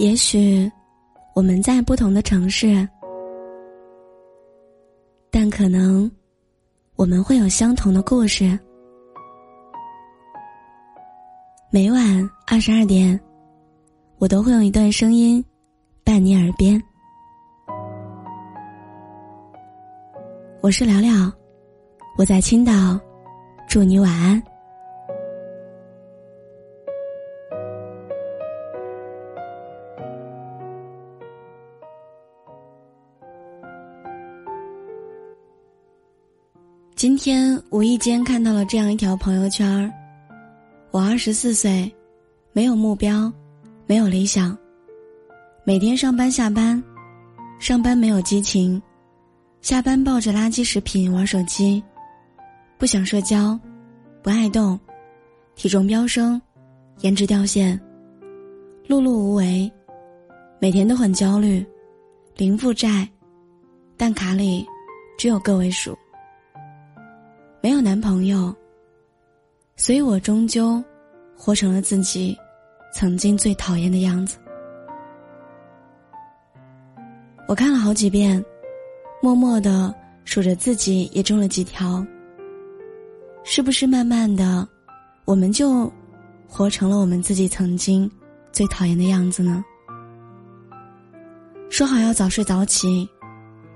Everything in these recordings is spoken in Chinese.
也许我们在不同的城市，但可能我们会有相同的故事。每晚二十二点，我都会用一段声音伴你耳边。我是聊聊，我在青岛，祝你晚安。今天无意间看到了这样一条朋友圈儿：我二十四岁，没有目标，没有理想，每天上班下班，上班没有激情，下班抱着垃圾食品玩手机，不想社交，不爱动，体重飙升，颜值掉线，碌碌无为，每天都很焦虑，零负债，但卡里只有个位数。没有男朋友，所以我终究活成了自己曾经最讨厌的样子。我看了好几遍，默默的数着自己也中了几条。是不是慢慢的，我们就活成了我们自己曾经最讨厌的样子呢？说好要早睡早起，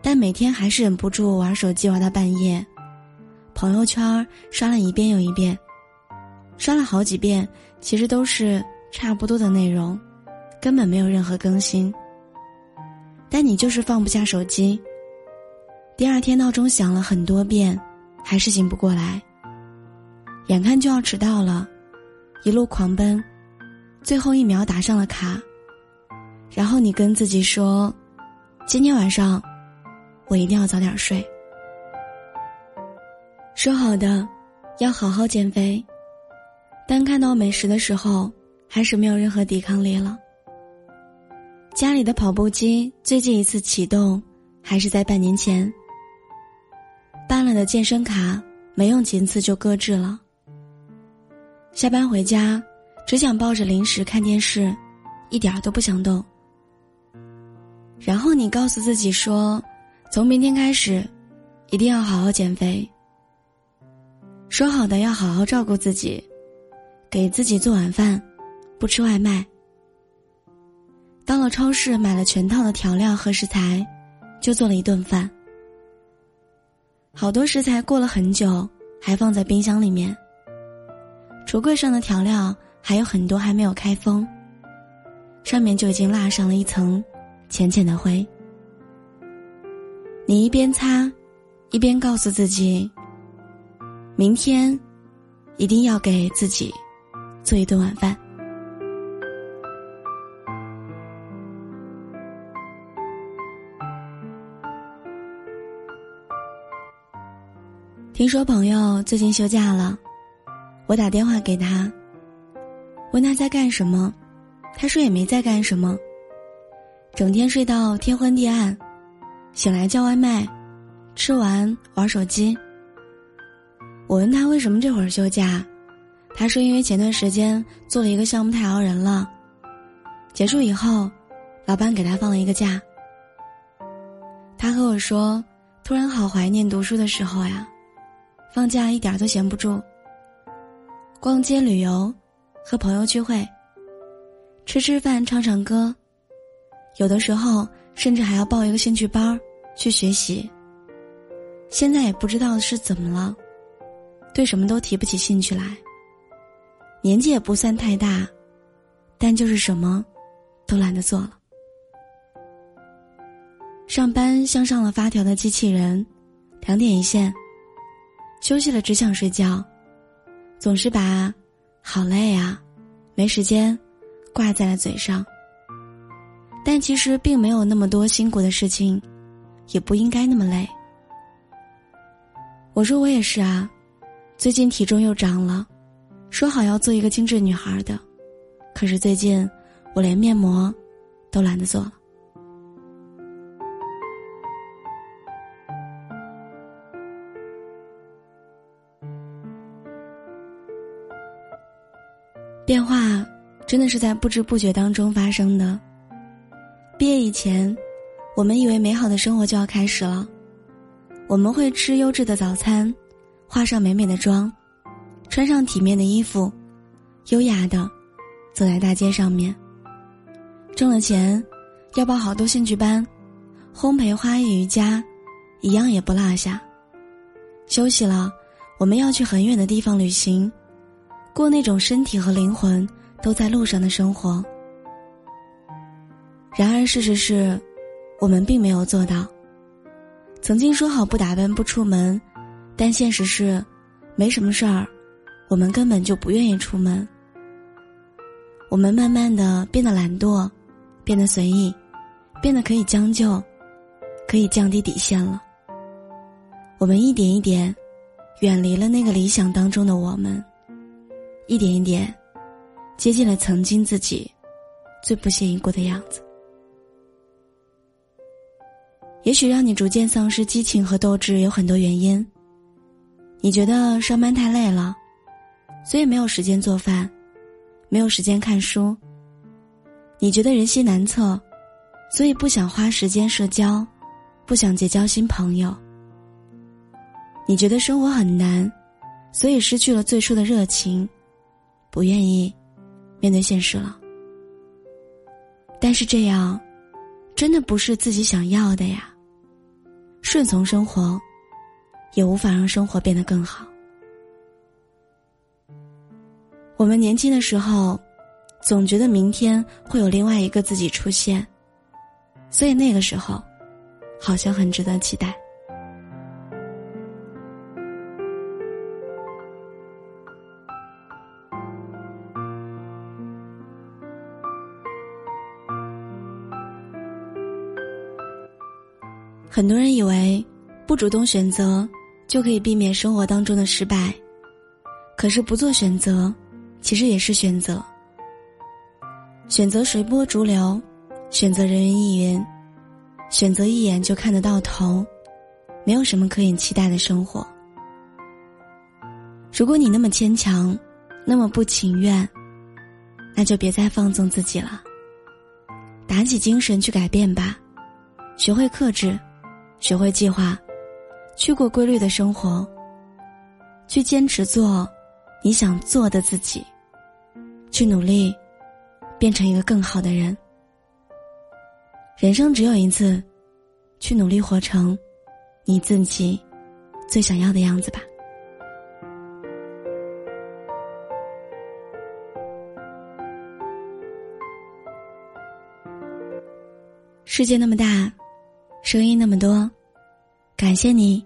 但每天还是忍不住玩手机玩到半夜。朋友圈刷了一遍又一遍，刷了好几遍，其实都是差不多的内容，根本没有任何更新。但你就是放不下手机。第二天闹钟响了很多遍，还是醒不过来。眼看就要迟到了，一路狂奔，最后一秒打上了卡。然后你跟自己说：“今天晚上，我一定要早点睡。”说好的，要好好减肥，但看到美食的时候，还是没有任何抵抗力了。家里的跑步机最近一次启动，还是在半年前。办了的健身卡没用几次就搁置了。下班回家，只想抱着零食看电视，一点都不想动。然后你告诉自己说，从明天开始，一定要好好减肥。说好的要好好照顾自己，给自己做晚饭，不吃外卖。到了超市买了全套的调料和食材，就做了一顿饭。好多食材过了很久，还放在冰箱里面。橱柜上的调料还有很多还没有开封，上面就已经落上了一层浅浅的灰。你一边擦，一边告诉自己。明天，一定要给自己做一顿晚饭。听说朋友最近休假了，我打电话给他，问他在干什么，他说也没在干什么，整天睡到天昏地暗，醒来叫外卖，吃完玩手机。我问他为什么这会儿休假，他说因为前段时间做了一个项目太熬人了，结束以后，老板给他放了一个假。他和我说，突然好怀念读书的时候呀，放假一点都闲不住。逛街、旅游，和朋友聚会，吃吃饭、唱唱歌，有的时候甚至还要报一个兴趣班去学习。现在也不知道是怎么了。对什么都提不起兴趣来，年纪也不算太大，但就是什么，都懒得做了。上班像上了发条的机器人，两点一线。休息了只想睡觉，总是把“好累啊，没时间”挂在了嘴上。但其实并没有那么多辛苦的事情，也不应该那么累。我说我也是啊。最近体重又涨了，说好要做一个精致女孩的，可是最近我连面膜都懒得做了。变化真的是在不知不觉当中发生的，毕业以前，我们以为美好的生活就要开始了。我们会吃优质的早餐，化上美美的妆，穿上体面的衣服，优雅的走在大街上面。挣了钱，要报好多兴趣班，烘焙、花艺、瑜伽，一样也不落下。休息了，我们要去很远的地方旅行，过那种身体和灵魂都在路上的生活。然而，事实是，我们并没有做到。曾经说好不打扮不出门，但现实是，没什么事儿，我们根本就不愿意出门。我们慢慢的变得懒惰，变得随意，变得可以将就，可以降低底线了。我们一点一点，远离了那个理想当中的我们，一点一点，接近了曾经自己最不屑一顾的样子。也许让你逐渐丧失激情和斗志有很多原因。你觉得上班太累了，所以没有时间做饭，没有时间看书。你觉得人心难测，所以不想花时间社交，不想结交新朋友。你觉得生活很难，所以失去了最初的热情，不愿意面对现实了。但是这样，真的不是自己想要的呀。顺从生活，也无法让生活变得更好。我们年轻的时候，总觉得明天会有另外一个自己出现，所以那个时候，好像很值得期待。很多人以为，不主动选择就可以避免生活当中的失败，可是不做选择，其实也是选择。选择随波逐流，选择人云亦云，选择一眼就看得到头，没有什么可以期待的生活。如果你那么牵强，那么不情愿，那就别再放纵自己了，打起精神去改变吧，学会克制。学会计划，去过规律的生活。去坚持做你想做的自己，去努力变成一个更好的人。人生只有一次，去努力活成你自己最想要的样子吧。世界那么大。声音那么多，感谢你，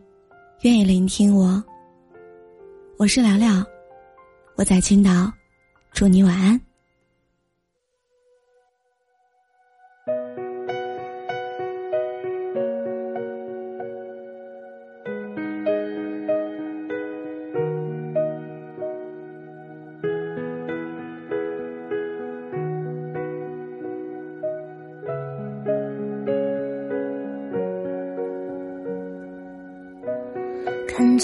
愿意聆听我。我是聊聊，我在青岛，祝你晚安。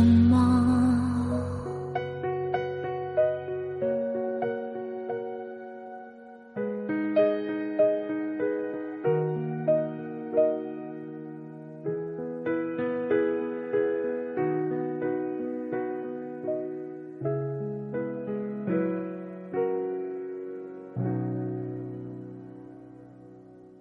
什么？